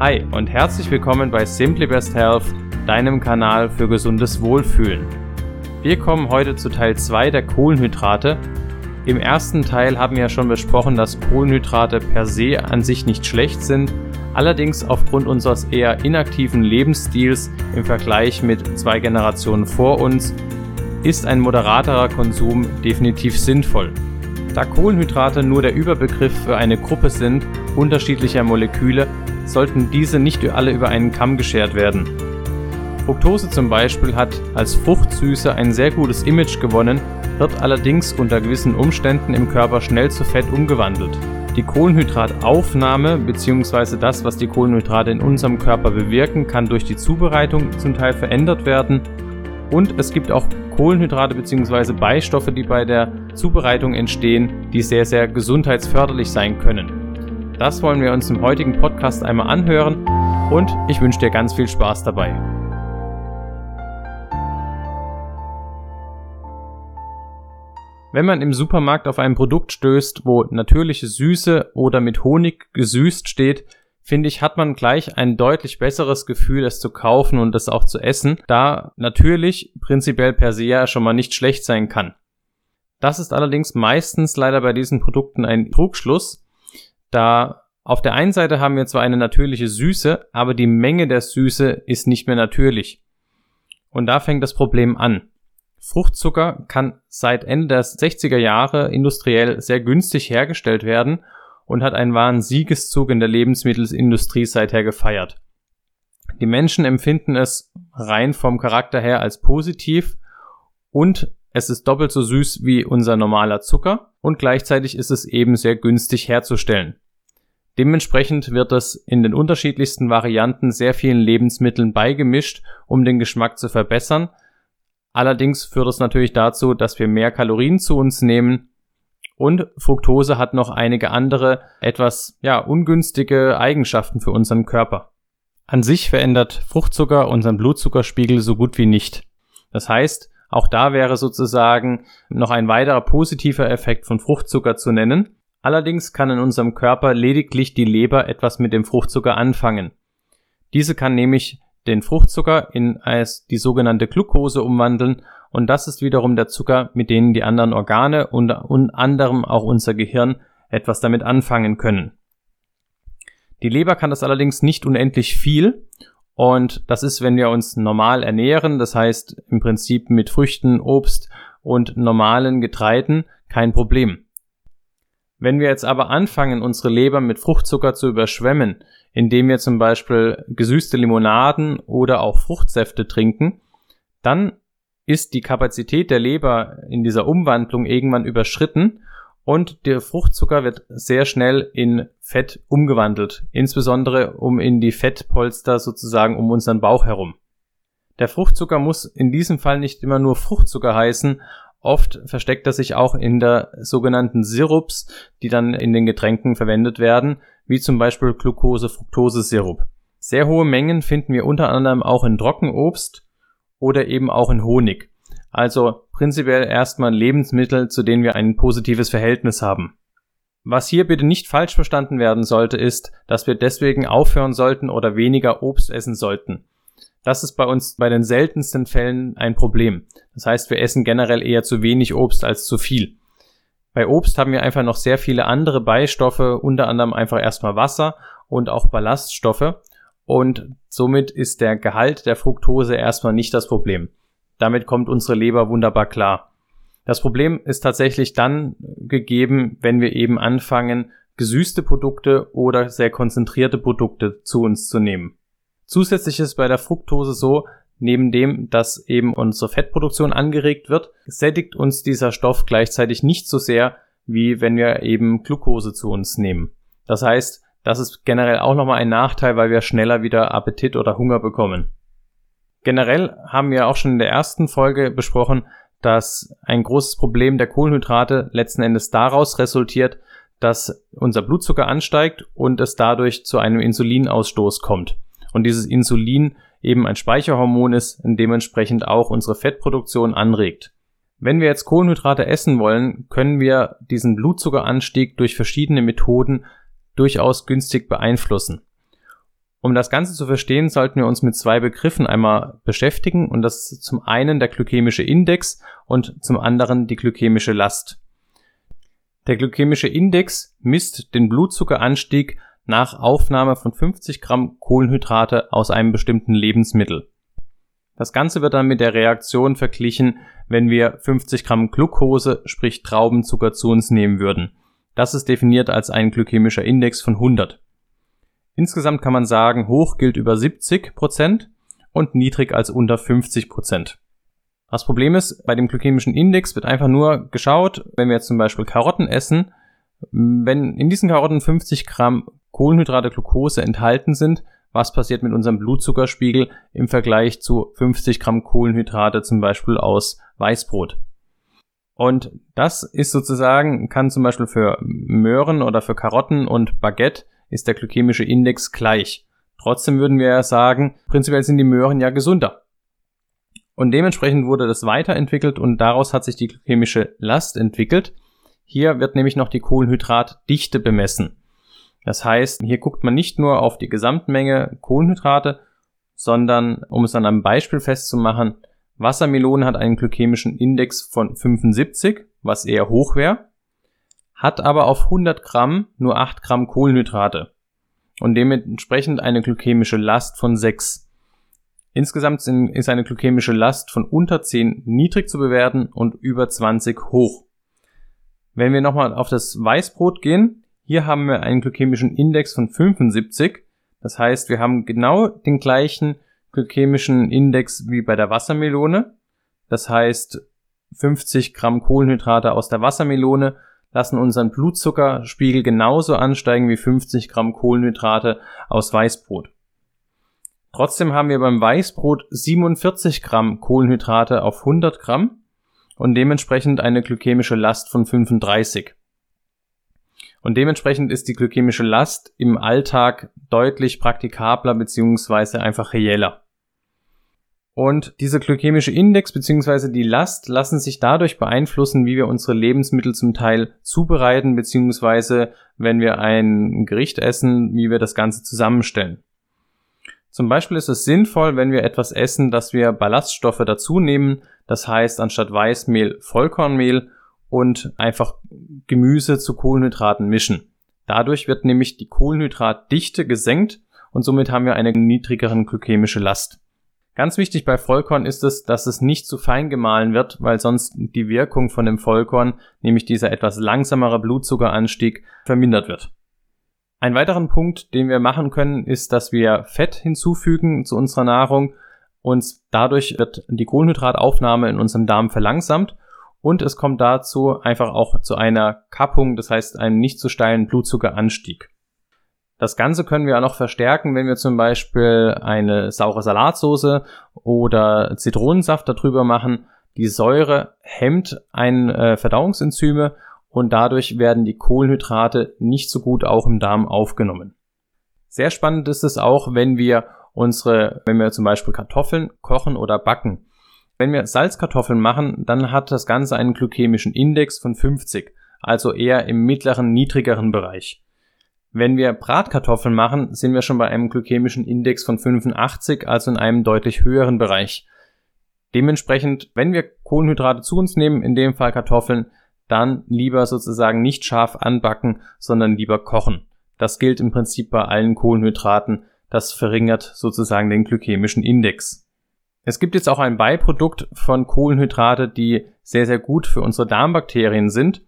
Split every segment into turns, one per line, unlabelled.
Hi und herzlich willkommen bei Simply Best Health, deinem Kanal für gesundes Wohlfühlen. Wir kommen heute zu Teil 2 der Kohlenhydrate. Im ersten Teil haben wir ja schon besprochen, dass Kohlenhydrate per se an sich nicht schlecht sind, allerdings aufgrund unseres eher inaktiven Lebensstils im Vergleich mit zwei Generationen vor uns ist ein moderaterer Konsum definitiv sinnvoll. Da Kohlenhydrate nur der Überbegriff für eine Gruppe sind unterschiedlicher Moleküle, sollten diese nicht alle über einen Kamm geschert werden. Fructose zum Beispiel hat als Fruchtsüße ein sehr gutes Image gewonnen, wird allerdings unter gewissen Umständen im Körper schnell zu Fett umgewandelt. Die Kohlenhydrataufnahme bzw. das, was die Kohlenhydrate in unserem Körper bewirken, kann durch die Zubereitung zum Teil verändert werden und es gibt auch Kohlenhydrate bzw. Beistoffe, die bei der Zubereitung entstehen, die sehr, sehr gesundheitsförderlich sein können. Das wollen wir uns im heutigen Podcast einmal anhören und ich wünsche dir ganz viel Spaß dabei. Wenn man im Supermarkt auf ein Produkt stößt, wo natürliche Süße oder mit Honig gesüßt steht, finde ich, hat man gleich ein deutlich besseres Gefühl, es zu kaufen und es auch zu essen, da natürlich prinzipiell per se ja schon mal nicht schlecht sein kann. Das ist allerdings meistens leider bei diesen Produkten ein Trugschluss, da auf der einen Seite haben wir zwar eine natürliche Süße, aber die Menge der Süße ist nicht mehr natürlich. Und da fängt das Problem an. Fruchtzucker kann seit Ende der 60er Jahre industriell sehr günstig hergestellt werden und hat einen wahren Siegeszug in der Lebensmittelindustrie seither gefeiert. Die Menschen empfinden es rein vom Charakter her als positiv und es ist doppelt so süß wie unser normaler Zucker und gleichzeitig ist es eben sehr günstig herzustellen. Dementsprechend wird es in den unterschiedlichsten Varianten sehr vielen Lebensmitteln beigemischt, um den Geschmack zu verbessern. Allerdings führt es natürlich dazu, dass wir mehr Kalorien zu uns nehmen und Fructose hat noch einige andere, etwas, ja, ungünstige Eigenschaften für unseren Körper. An sich verändert Fruchtzucker unseren Blutzuckerspiegel so gut wie nicht. Das heißt, auch da wäre sozusagen noch ein weiterer positiver Effekt von Fruchtzucker zu nennen. Allerdings kann in unserem Körper lediglich die Leber etwas mit dem Fruchtzucker anfangen. Diese kann nämlich den Fruchtzucker in die sogenannte Glucose umwandeln und das ist wiederum der Zucker, mit denen die anderen Organe und unter anderem auch unser Gehirn etwas damit anfangen können. Die Leber kann das allerdings nicht unendlich viel und das ist, wenn wir uns normal ernähren, das heißt im Prinzip mit Früchten, Obst und normalen Getreiden, kein Problem. Wenn wir jetzt aber anfangen, unsere Leber mit Fruchtzucker zu überschwemmen, indem wir zum Beispiel gesüßte Limonaden oder auch Fruchtsäfte trinken, dann ist die Kapazität der Leber in dieser Umwandlung irgendwann überschritten und der Fruchtzucker wird sehr schnell in Fett umgewandelt, insbesondere um in die Fettpolster sozusagen um unseren Bauch herum. Der Fruchtzucker muss in diesem Fall nicht immer nur Fruchtzucker heißen, oft versteckt er sich auch in der sogenannten Sirups, die dann in den Getränken verwendet werden, wie zum Beispiel Glucose-Fructose-Sirup. Sehr hohe Mengen finden wir unter anderem auch in Trockenobst, oder eben auch in Honig. Also prinzipiell erstmal Lebensmittel, zu denen wir ein positives Verhältnis haben. Was hier bitte nicht falsch verstanden werden sollte, ist, dass wir deswegen aufhören sollten oder weniger Obst essen sollten. Das ist bei uns bei den seltensten Fällen ein Problem. Das heißt, wir essen generell eher zu wenig Obst als zu viel. Bei Obst haben wir einfach noch sehr viele andere Beistoffe, unter anderem einfach erstmal Wasser und auch Ballaststoffe und somit ist der Gehalt der Fructose erstmal nicht das Problem. Damit kommt unsere Leber wunderbar klar. Das Problem ist tatsächlich dann gegeben, wenn wir eben anfangen, gesüßte Produkte oder sehr konzentrierte Produkte zu uns zu nehmen. Zusätzlich ist bei der Fructose so, neben dem, dass eben unsere Fettproduktion angeregt wird, sättigt uns dieser Stoff gleichzeitig nicht so sehr, wie wenn wir eben Glucose zu uns nehmen. Das heißt, das ist generell auch nochmal ein Nachteil, weil wir schneller wieder Appetit oder Hunger bekommen. Generell haben wir auch schon in der ersten Folge besprochen, dass ein großes Problem der Kohlenhydrate letzten Endes daraus resultiert, dass unser Blutzucker ansteigt und es dadurch zu einem Insulinausstoß kommt. Und dieses Insulin eben ein Speicherhormon ist und dementsprechend auch unsere Fettproduktion anregt. Wenn wir jetzt Kohlenhydrate essen wollen, können wir diesen Blutzuckeranstieg durch verschiedene Methoden durchaus günstig beeinflussen. Um das Ganze zu verstehen, sollten wir uns mit zwei Begriffen einmal beschäftigen und das ist zum einen der glykämische Index und zum anderen die glykämische Last. Der glykämische Index misst den Blutzuckeranstieg nach Aufnahme von 50 Gramm Kohlenhydrate aus einem bestimmten Lebensmittel. Das Ganze wird dann mit der Reaktion verglichen, wenn wir 50 Gramm Glucose, sprich Traubenzucker, zu uns nehmen würden. Das ist definiert als ein glykämischer Index von 100. Insgesamt kann man sagen, hoch gilt über 70 Prozent und niedrig als unter 50 Prozent. Das Problem ist, bei dem glykämischen Index wird einfach nur geschaut, wenn wir jetzt zum Beispiel Karotten essen, wenn in diesen Karotten 50 Gramm Kohlenhydrate Glucose enthalten sind, was passiert mit unserem Blutzuckerspiegel im Vergleich zu 50 Gramm Kohlenhydrate zum Beispiel aus Weißbrot. Und das ist sozusagen, kann zum Beispiel für Möhren oder für Karotten und Baguette ist der glykämische Index gleich. Trotzdem würden wir ja sagen, prinzipiell sind die Möhren ja gesunder. Und dementsprechend wurde das weiterentwickelt und daraus hat sich die glykämische Last entwickelt. Hier wird nämlich noch die Kohlenhydratdichte bemessen. Das heißt, hier guckt man nicht nur auf die Gesamtmenge Kohlenhydrate, sondern, um es an einem Beispiel festzumachen, Wassermelone hat einen glykämischen Index von 75, was eher hoch wäre hat aber auf 100 Gramm nur 8 Gramm Kohlenhydrate und dementsprechend eine glykämische Last von 6. Insgesamt ist eine glykämische Last von unter 10 niedrig zu bewerten und über 20 hoch. Wenn wir nochmal auf das Weißbrot gehen, hier haben wir einen glykämischen Index von 75. Das heißt, wir haben genau den gleichen glykämischen Index wie bei der Wassermelone. Das heißt, 50 Gramm Kohlenhydrate aus der Wassermelone lassen unseren Blutzuckerspiegel genauso ansteigen wie 50 Gramm Kohlenhydrate aus Weißbrot. Trotzdem haben wir beim Weißbrot 47 Gramm Kohlenhydrate auf 100 Gramm und dementsprechend eine glykämische Last von 35. Und dementsprechend ist die glykämische Last im Alltag deutlich praktikabler beziehungsweise einfach reeller. Und dieser glykämische Index bzw. die Last lassen sich dadurch beeinflussen, wie wir unsere Lebensmittel zum Teil zubereiten bzw. wenn wir ein Gericht essen, wie wir das Ganze zusammenstellen. Zum Beispiel ist es sinnvoll, wenn wir etwas essen, dass wir Ballaststoffe dazu nehmen, das heißt anstatt Weißmehl Vollkornmehl und einfach Gemüse zu Kohlenhydraten mischen. Dadurch wird nämlich die Kohlenhydratdichte gesenkt und somit haben wir eine niedrigere glykämische Last. Ganz wichtig bei Vollkorn ist es, dass es nicht zu fein gemahlen wird, weil sonst die Wirkung von dem Vollkorn, nämlich dieser etwas langsamere Blutzuckeranstieg, vermindert wird. Ein weiteren Punkt, den wir machen können, ist, dass wir Fett hinzufügen zu unserer Nahrung und dadurch wird die Kohlenhydrataufnahme in unserem Darm verlangsamt und es kommt dazu einfach auch zu einer Kappung, das heißt einem nicht zu steilen Blutzuckeranstieg. Das Ganze können wir auch noch verstärken, wenn wir zum Beispiel eine saure Salatsoße oder Zitronensaft darüber machen. Die Säure hemmt ein äh, Verdauungsenzyme und dadurch werden die Kohlenhydrate nicht so gut auch im Darm aufgenommen. Sehr spannend ist es auch, wenn wir unsere, wenn wir zum Beispiel Kartoffeln kochen oder backen. Wenn wir Salzkartoffeln machen, dann hat das Ganze einen glykämischen Index von 50, also eher im mittleren, niedrigeren Bereich. Wenn wir Bratkartoffeln machen, sind wir schon bei einem glykämischen Index von 85, also in einem deutlich höheren Bereich. Dementsprechend, wenn wir Kohlenhydrate zu uns nehmen, in dem Fall Kartoffeln, dann lieber sozusagen nicht scharf anbacken, sondern lieber kochen. Das gilt im Prinzip bei allen Kohlenhydraten. Das verringert sozusagen den glykämischen Index. Es gibt jetzt auch ein Beiprodukt von Kohlenhydrate, die sehr, sehr gut für unsere Darmbakterien sind.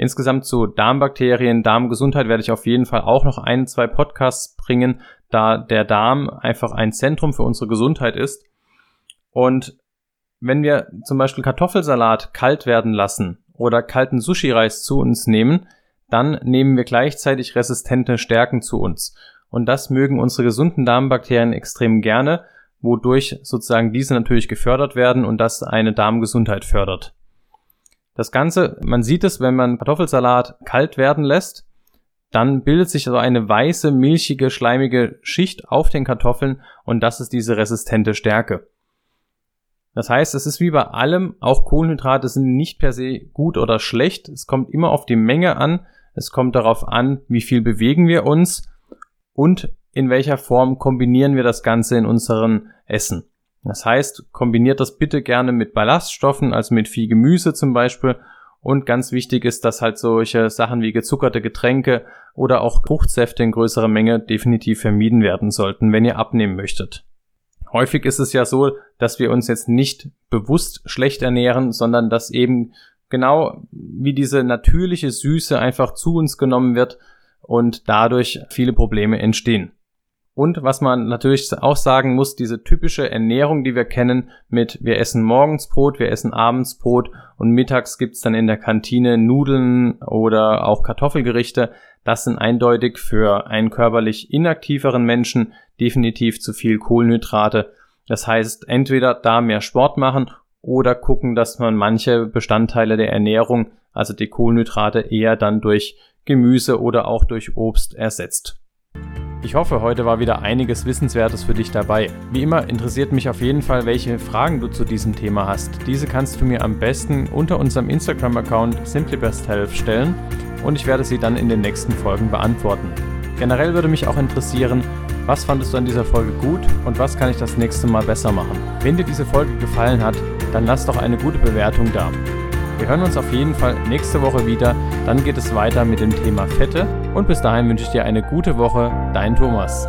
Insgesamt zu Darmbakterien, Darmgesundheit werde ich auf jeden Fall auch noch ein, zwei Podcasts bringen, da der Darm einfach ein Zentrum für unsere Gesundheit ist. Und wenn wir zum Beispiel Kartoffelsalat kalt werden lassen oder kalten Sushi-Reis zu uns nehmen, dann nehmen wir gleichzeitig resistente Stärken zu uns. Und das mögen unsere gesunden Darmbakterien extrem gerne, wodurch sozusagen diese natürlich gefördert werden und das eine Darmgesundheit fördert. Das Ganze, man sieht es, wenn man Kartoffelsalat kalt werden lässt, dann bildet sich so eine weiße, milchige, schleimige Schicht auf den Kartoffeln und das ist diese resistente Stärke. Das heißt, es ist wie bei allem, auch Kohlenhydrate sind nicht per se gut oder schlecht. Es kommt immer auf die Menge an. Es kommt darauf an, wie viel bewegen wir uns und in welcher Form kombinieren wir das Ganze in unseren Essen. Das heißt, kombiniert das bitte gerne mit Ballaststoffen, also mit viel Gemüse zum Beispiel. Und ganz wichtig ist, dass halt solche Sachen wie gezuckerte Getränke oder auch Fruchtsäfte in größerer Menge definitiv vermieden werden sollten, wenn ihr abnehmen möchtet. Häufig ist es ja so, dass wir uns jetzt nicht bewusst schlecht ernähren, sondern dass eben genau wie diese natürliche Süße einfach zu uns genommen wird und dadurch viele Probleme entstehen. Und was man natürlich auch sagen muss, diese typische Ernährung, die wir kennen, mit wir essen morgens Brot, wir essen abends Brot und mittags gibt's dann in der Kantine Nudeln oder auch Kartoffelgerichte, das sind eindeutig für einen körperlich inaktiveren Menschen definitiv zu viel Kohlenhydrate. Das heißt, entweder da mehr Sport machen oder gucken, dass man manche Bestandteile der Ernährung, also die Kohlenhydrate, eher dann durch Gemüse oder auch durch Obst ersetzt. Ich hoffe, heute war wieder einiges Wissenswertes für dich dabei. Wie immer interessiert mich auf jeden Fall, welche Fragen du zu diesem Thema hast. Diese kannst du mir am besten unter unserem Instagram-Account simplybesthealth stellen und ich werde sie dann in den nächsten Folgen beantworten. Generell würde mich auch interessieren, was fandest du an dieser Folge gut und was kann ich das nächste Mal besser machen? Wenn dir diese Folge gefallen hat, dann lass doch eine gute Bewertung da. Wir hören uns auf jeden Fall nächste Woche wieder. Dann geht es weiter mit dem Thema Fette. Und bis dahin wünsche ich dir eine gute Woche. Dein Thomas.